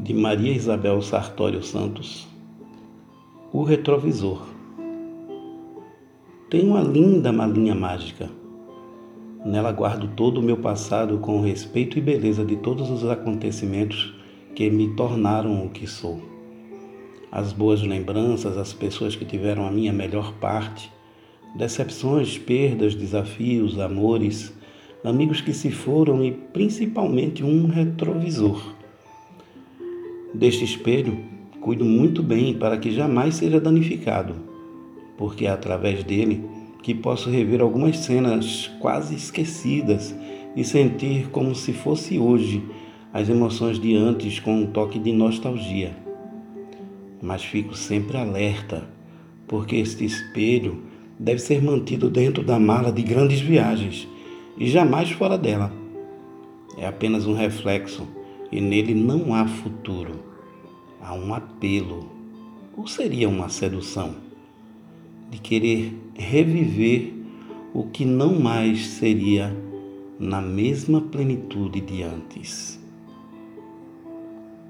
de Maria Isabel Sartório Santos, O Retrovisor. Tem uma linda malinha mágica. Nela guardo todo o meu passado com o respeito e beleza de todos os acontecimentos que me tornaram o que sou. As boas lembranças, as pessoas que tiveram a minha melhor parte, decepções, perdas, desafios, amores, amigos que se foram e principalmente um retrovisor Deste espelho, cuido muito bem para que jamais seja danificado, porque é através dele que posso rever algumas cenas quase esquecidas e sentir como se fosse hoje as emoções de antes com um toque de nostalgia. Mas fico sempre alerta, porque este espelho deve ser mantido dentro da mala de grandes viagens e jamais fora dela. É apenas um reflexo e nele não há futuro. Há um apelo, ou seria uma sedução, de querer reviver o que não mais seria na mesma plenitude de antes.